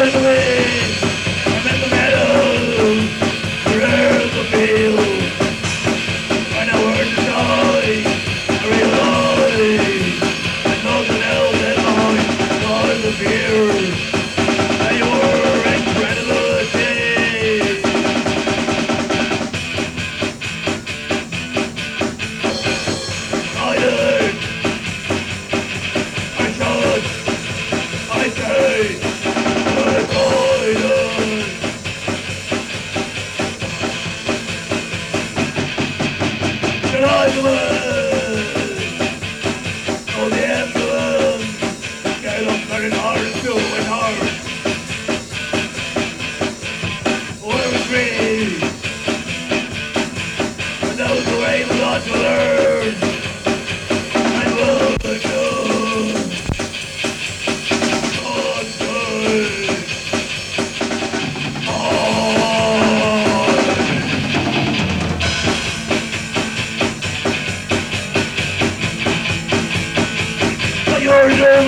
Aleluia! Aydınlık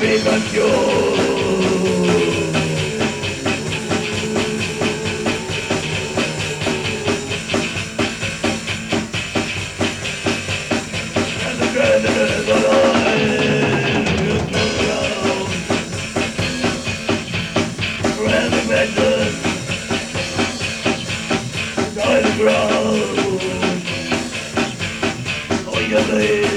Because you're road. Oh, you